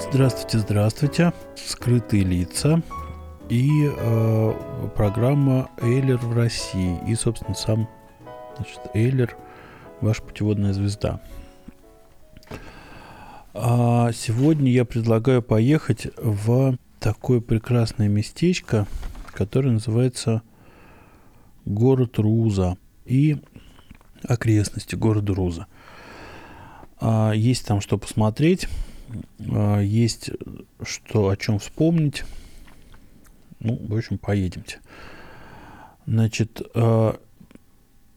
Здравствуйте, здравствуйте. Скрытые лица и э, программа Эйлер в России. И, собственно, сам значит, Эйлер, ваша путеводная звезда. А сегодня я предлагаю поехать в такое прекрасное местечко, которое называется город Руза и окрестности города Руза. А, есть там что посмотреть, есть что о чем вспомнить. Ну, в общем, поедемте. Значит, а,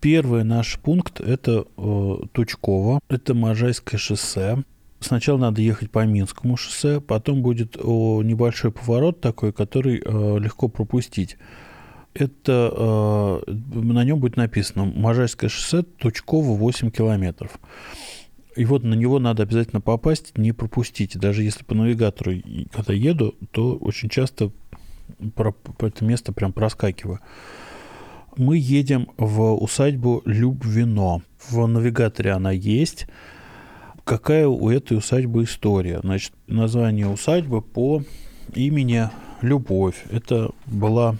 первый наш пункт это э, Тучково, это Можайское шоссе. Сначала надо ехать по Минскому шоссе, потом будет небольшой поворот такой, который э, легко пропустить. Это э, на нем будет написано Можайское шоссе, Тучково 8 километров. И вот на него надо обязательно попасть, не пропустить. Даже если по навигатору, когда еду, то очень часто про, про это место прям проскакиваю. Мы едем в усадьбу Любвино. В навигаторе она есть. Какая у этой усадьбы история? Значит, название усадьбы по имени Любовь. Это была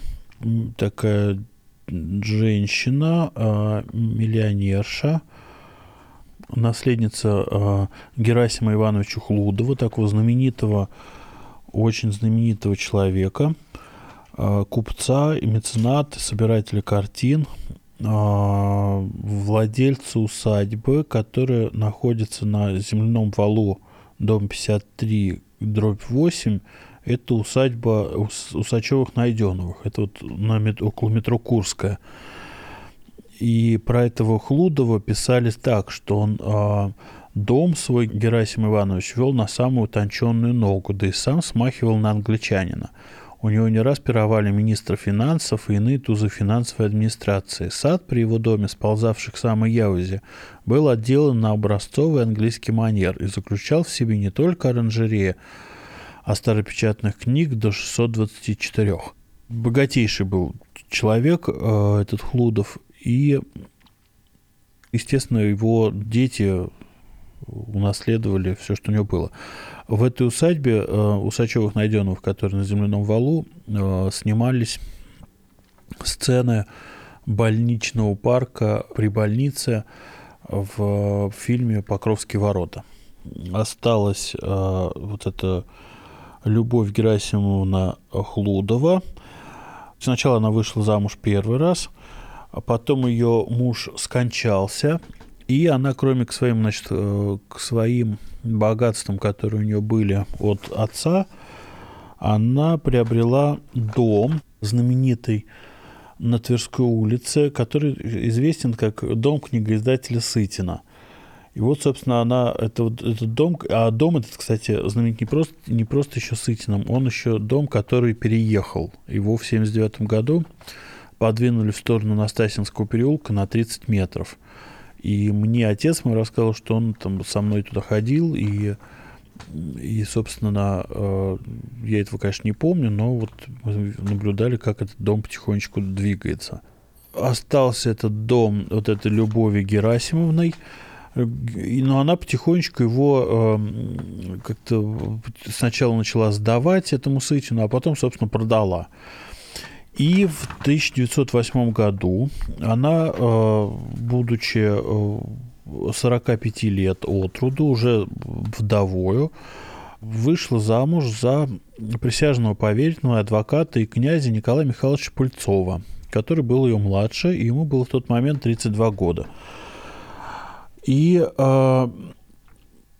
такая женщина, а, миллионерша, наследница э, Герасима Ивановича Хлудова, такого знаменитого, очень знаменитого человека, э, купца и мецената, собирателя картин, э, владельца усадьбы, которая находится на земляном валу, дом 53, дробь 8, это усадьба Ус- Усачевых-Найденовых. Это вот на мет- около метро Курская. И про этого Хлудова писали так, что он а, дом свой Герасим Иванович вел на самую утонченную ногу, да и сам смахивал на англичанина. У него не раз пировали министры финансов и иные тузы финансовой администрации. Сад при его доме, сползавший к самой Яузе, был отделан на образцовый английский манер и заключал в себе не только оранжерея, а старопечатных книг до 624. Богатейший был человек, э, этот Хлудов, и, естественно, его дети унаследовали все, что у него было. В этой усадьбе э, Усачевых Найденовых, которые на земляном валу, э, снимались сцены больничного парка при больнице в фильме «Покровские ворота». Осталась э, вот эта Любовь Герасимовна Хлудова. Сначала она вышла замуж первый раз, а потом ее муж скончался, и она, кроме к своим, значит, э, к своим богатствам, которые у нее были от отца, она приобрела дом знаменитый на Тверской улице, который известен как дом книгоиздателя Сытина. И вот, собственно, она, это, вот этот дом, а дом этот, кстати, знаменит не просто, не просто еще Сытиным, он еще дом, который переехал. Его в 79 году подвинули в сторону Настасинского переулка на 30 метров. И мне отец мой рассказал, что он там со мной туда ходил, и, и собственно, э, я этого, конечно, не помню, но вот мы наблюдали, как этот дом потихонечку двигается. Остался этот дом вот этой Любови Герасимовной, но она потихонечку его э, как-то сначала начала сдавать этому Сытину, а потом, собственно, продала. И в 1908 году она, э, будучи э, 45 лет от роду, уже вдовою, вышла замуж за присяжного поверенного адвоката и князя Николая Михайловича Пыльцова, который был ее младше, и ему было в тот момент 32 года. И э,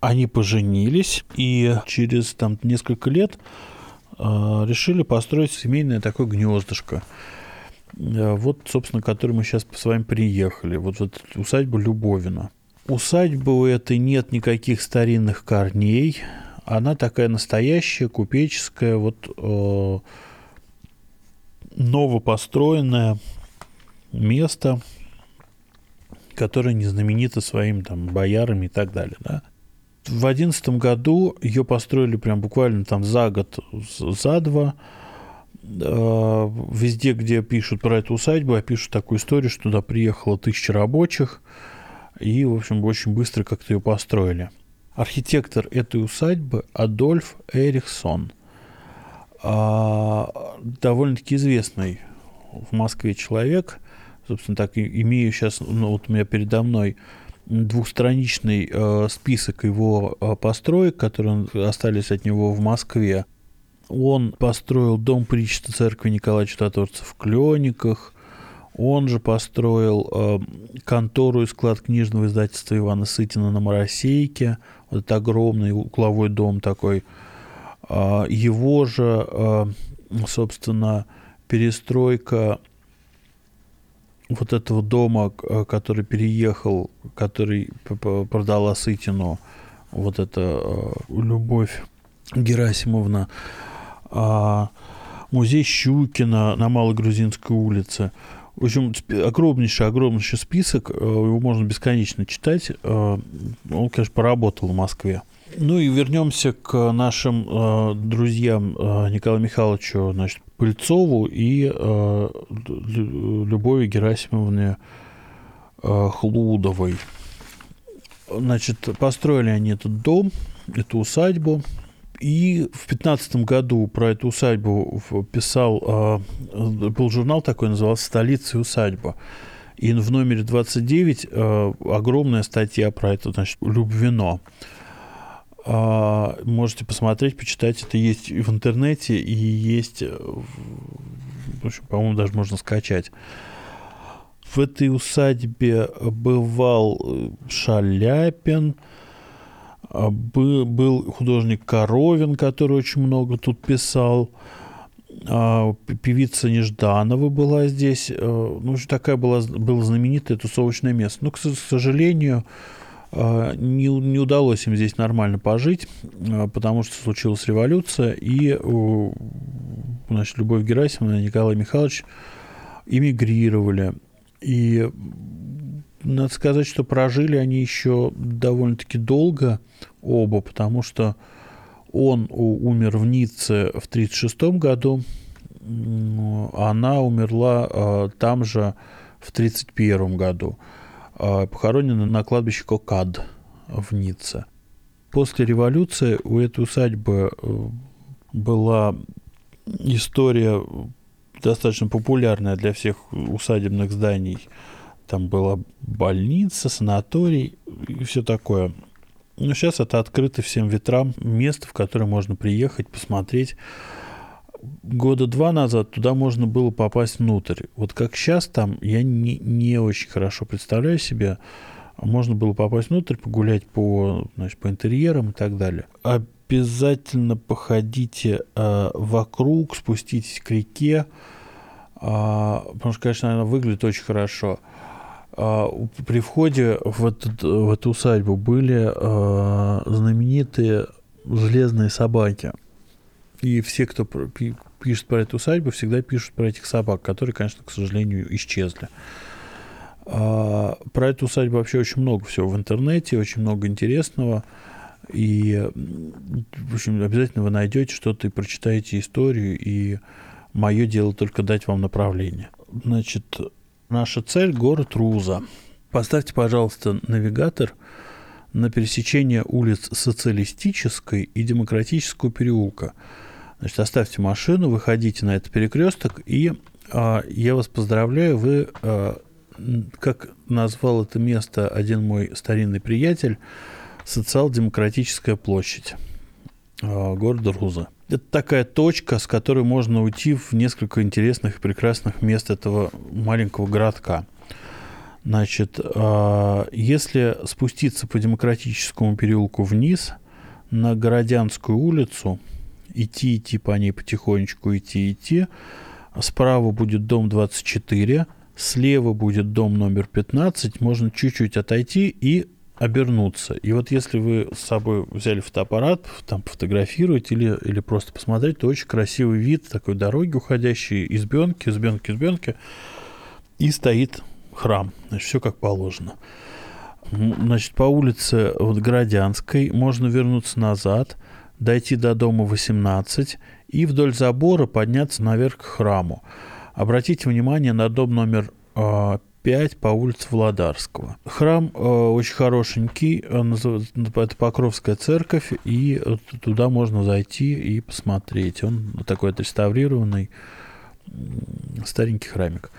они поженились, и через там, несколько лет э, решили построить семейное такое гнездышко. Э, Вот, собственно, к которой мы сейчас с вами приехали. Вот, вот усадьба Любовина. Усадьбы у этой нет никаких старинных корней. Она такая настоящая, купеческая, вот э, новопостроенное место, которое не знаменито своими там боярами и так далее, да. В одиннадцатом году ее построили прям буквально там за год, за два. Э, Везде, где пишут про эту усадьбу, пишут такую историю, что туда приехало тысяча рабочих, и, в общем, очень быстро как-то ее построили. Архитектор этой усадьбы Адольф Эриксон. А, довольно-таки известный в Москве человек. Собственно, так имею сейчас, ну, вот у меня передо мной двухстраничный э, список его э, построек, которые остались от него в Москве. Он построил дом причта церкви Николая Чудотворца в Клениках. Он же построил э, контору и склад книжного издательства Ивана Сытина на Моросейке. Вот это огромный угловой дом такой. А, его же, э, собственно, перестройка вот этого дома, э, который переехал, который продала Сытину, вот это э, Любовь Герасимовна, а, музей Щукина на Малой Грузинской улице. В общем, огромнейший, огромнейший список, э, его можно бесконечно читать. Он, конечно, поработал в Москве. Ну и вернемся к нашим э, друзьям э, Николаю Михайловичу значит, Пыльцову и э, Лю- Любови Герасимовне э, Хлудовой. Значит, построили они этот дом, эту усадьбу. И в 15 году про эту усадьбу писал, э, был журнал такой, назывался «Столица и усадьба». И в номере 29 э, огромная статья про это, значит, Любвино. А, Можете посмотреть, почитать. Это есть и в интернете, и есть, э, в общем, по-моему, даже можно скачать. В этой усадьбе бывал э, Шаляпин, а, бы- был художник Коровин, который очень много тут писал. А, Певица Нежданова была здесь. э, Ну, такая была, было знаменитое тусовочное место. Но, к с- к сожалению, не, у- не удалось им здесь нормально пожить, а, потому что случилась революция, и значит, Любовь Герасимовна и Николай Михайлович эмигрировали. И надо сказать, что прожили они еще довольно-таки долго оба, потому что он умер в Ницце в 1936 году, а она умерла а, там же в 1931 году а, похоронены на кладбище Кокад в Ницце. После революции у этой усадьбы э, была история достаточно популярная для всех усадебных зданий. Там была больница, санаторий и все такое. Но сейчас это открыто всем ветрам место, в которое можно приехать, посмотреть. Года два назад туда можно было попасть внутрь. Вот как сейчас там, я не, не очень хорошо представляю себе. Можно было попасть внутрь, погулять по, значит, по интерьерам и так далее. Обязательно походите э, вокруг, спуститесь к реке, а, потому что, конечно, она выглядит очень хорошо. У- При входе в, этот- в эту усадьбу были а, знаменитые железные собаки. И все, кто пишет про эту усадьбу, всегда пишут про этих собак, которые, конечно, к сожалению, исчезли. А, Про эту усадьбу вообще очень много всего в интернете, очень много интересного. И, в общем, обязательно вы найдете что-то и прочитаете историю. И мое дело только дать вам направление. Значит, наша цель – город Руза. Поставьте, пожалуйста, навигатор на пересечение улиц Социалистической и Демократического переулка. Значит, оставьте машину, выходите на этот перекресток, и а, я вас поздравляю, вы, м, как назвал это место один мой старинный приятель, социал-демократическая площадь а, города Руза. Это такая точка, с которой можно уйти в несколько интересных и прекрасных мест этого маленького городка. Значит, а, если спуститься по демократическому переулку вниз на Городянскую улицу, идти, идти по ней потихонечку, идти, идти, справа будет дом 24, слева будет дом номер 15, можно чуть-чуть отойти и обернуться. И вот если вы с собой взяли фотоаппарат, там фотографировать или, или просто посмотреть, то очень красивый вид такой дороги, уходящей избенки, избенки, избенки, и стоит храм. Значит, все как положено. Значит, по улице вот Городянской можно вернуться назад, дойти до дома 18 и вдоль забора подняться наверх к храму. Обратите внимание на дом номер 5 по улице Владарского. Храм э, очень хорошенький, это Покровская церковь, и туда можно зайти и посмотреть. Он такой отреставрированный старенький храмик.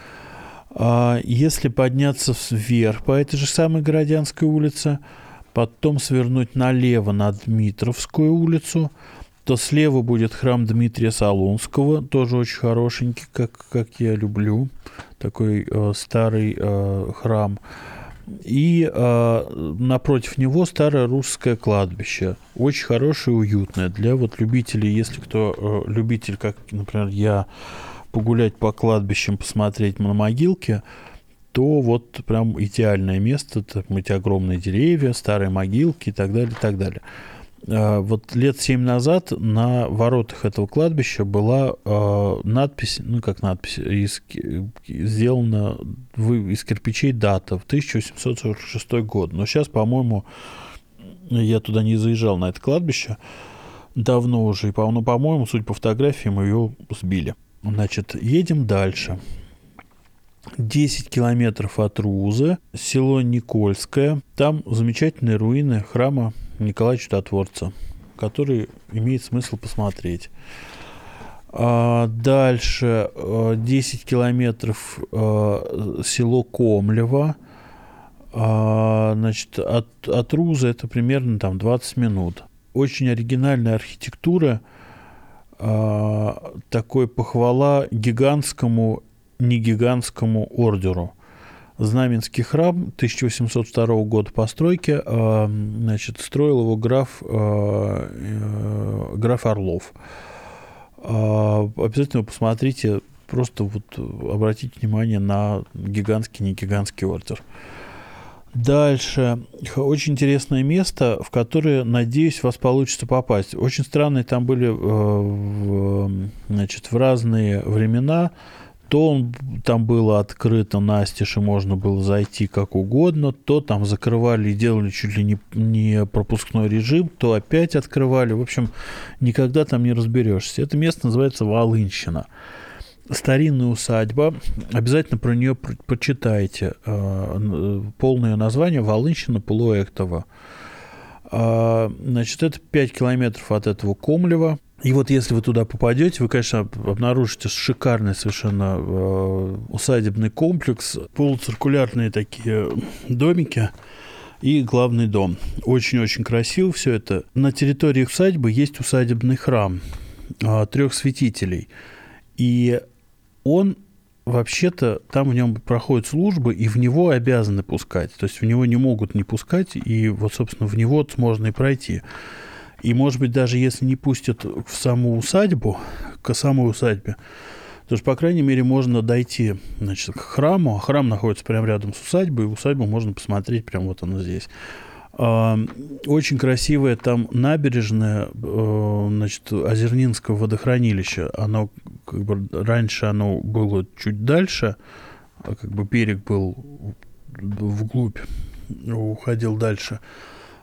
А если подняться вверх по этой же самой Городянской улице, потом свернуть налево на Дмитровскую улицу, то слева будет храм Дмитрия Солунского, тоже очень хорошенький, как, как я люблю, такой э, старый э, храм. И э, напротив него старое русское кладбище. Очень хорошее и уютное для вот любителей, если кто э, любитель, как, например, я, погулять по кладбищам, посмотреть на могилки, то вот прям идеальное место. Там эти огромные деревья, старые могилки и так далее, и так далее. А, вот лет семь назад на воротах этого кладбища была э, надпись, ну как надпись, из, сделана из кирпичей дата в 1846 год. Но сейчас, по-моему, я туда не заезжал на это кладбище давно уже, и, по-моему, по-моему, судя по фотографиям, ее сбили. Значит, едем дальше. 10 километров от Рузы, село Никольское. Там замечательные руины храма Николая Чудотворца, который имеет смысл посмотреть. А дальше 10 э, километров э, село Комлево. А, значит, от, от Руза это примерно там 20 минут. Очень оригинальная архитектура. А, такой похвала гигантскому, не гигантскому ордеру – Знаменский храм 1802 года постройки, а, значит, строил его граф, а, э, граф Орлов. А, обязательно посмотрите, просто вот обратите внимание на гигантский, не гигантский ордер. Дальше. Очень интересное место, в которое, надеюсь, вас получится попасть. Очень странные там были э, значит, в разные времена то он, там было открыто настежь, и можно было зайти как угодно, то там закрывали и делали чуть ли не, не пропускной режим, то опять открывали. В общем, никогда там не разберешься. Это место называется Волынщина. Старинная усадьба. Обязательно про нее почитайте. А, полное название Волынщина Полуэктова. А, значит, это 5 километров от этого Комлева. И вот если вы туда попадете, вы, конечно, обнаружите шикарный совершенно э, усадебный комплекс, полуциркулярные такие домики и главный дом. Очень-очень красиво все это. На территории усадьбы есть усадебный храм э, трех святителей. И он вообще-то там в нем проходят службы, и в него обязаны пускать. То есть в него не могут не пускать, и вот, собственно, в него можно и пройти. И, может быть, даже если не пустят в саму усадьбу, к самой усадьбе, то, по крайней мере, можно дойти значит, к храму. Храм находится прямо рядом с усадьбой, и усадьбу можно посмотреть, прямо вот она здесь. А, очень красивая там набережная э, значит, Озернинского водохранилища. Оно как бы раньше оно было чуть дальше, а как бы берег был вглубь, уходил дальше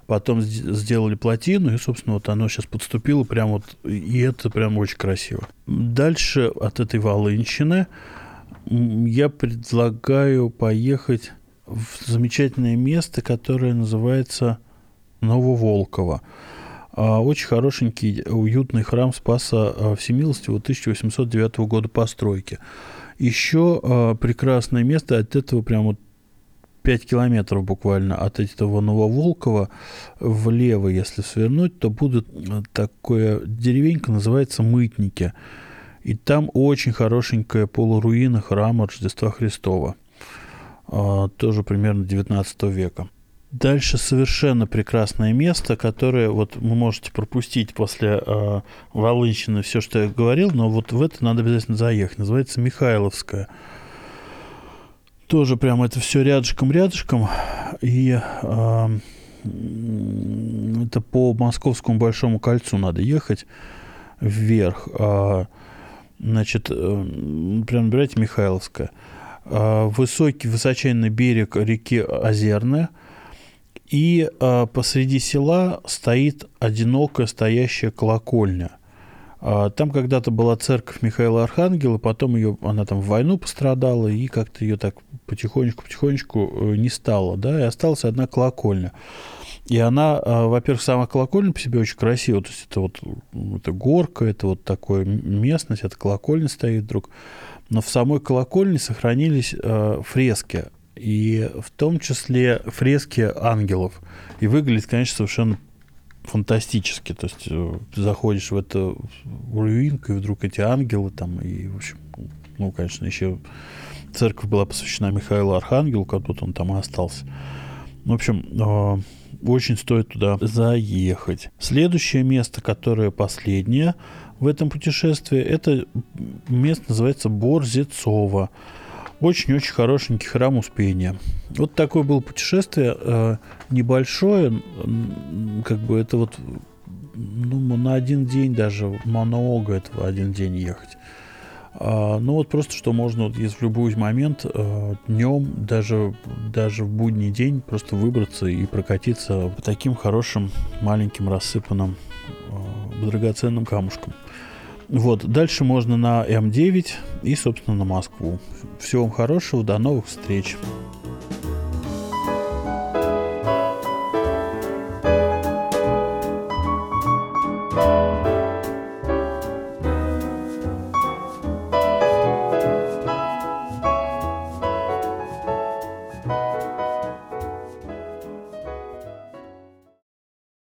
потом сделали плотину, и, собственно, вот оно сейчас подступило прям вот, и это прям очень красиво. Дальше от этой Волынщины я предлагаю поехать в замечательное место, которое называется Нововолково. А, очень хорошенький, уютный храм Спаса а, Всемилостивого 1809 года постройки. Еще а, прекрасное место, от этого прям вот 5 километров буквально от этого Нововолкова влево, если свернуть, то будет такая деревенька, называется Мытники. И там очень хорошенькая полуруина храма Рождества Христова. А, тоже примерно 19 века. Дальше совершенно прекрасное место, которое вот вы можете пропустить после э, Волынщины все, что я говорил, но вот в это надо обязательно заехать. Называется Михайловская тоже прям это все рядышком-рядышком. И э, это по Московскому Большому кольцу надо ехать вверх. А, значит, э, прям набирайте Михайловская. А, высокий, высоченный берег реки Озерная. И а, посреди села стоит одинокая стоящая колокольня. А, Там когда-то была церковь Михаила Архангела, потом ее, она там в войну пострадала, и как-то ее так потихонечку-потихонечку э, не стало, да, и осталась одна колокольня. И она, а, во-первых, сама колокольня по себе очень красивая, то есть это вот это горка, это вот такая местность, это колокольня стоит вдруг. Но в самой колокольне сохранились э, фрески, и в том числе фрески ангелов. И выглядит, конечно, совершенно фантастически. То есть э, заходишь в эту руинку, и вдруг эти ангелы там, и, в общем, ну, конечно, еще церковь была посвящена Михаилу Архангелу, как будто он там и остался. В общем, э, очень стоит туда заехать. Следующее место, которое последнее в этом путешествии, это место называется Борзецово. Очень-очень хорошенький храм Успения. Вот такое было путешествие э, небольшое, как бы это вот ну, на один день даже много этого один день ехать. А, ну вот просто, что можно, вот, если в любой момент э, днем, даже, даже в будний день просто выбраться и прокатиться по таким хорошим маленьким рассыпанным э, драгоценным камушкам. Вот, дальше можно на М9 и, собственно, на Москву. Всего вам хорошего, до новых встреч.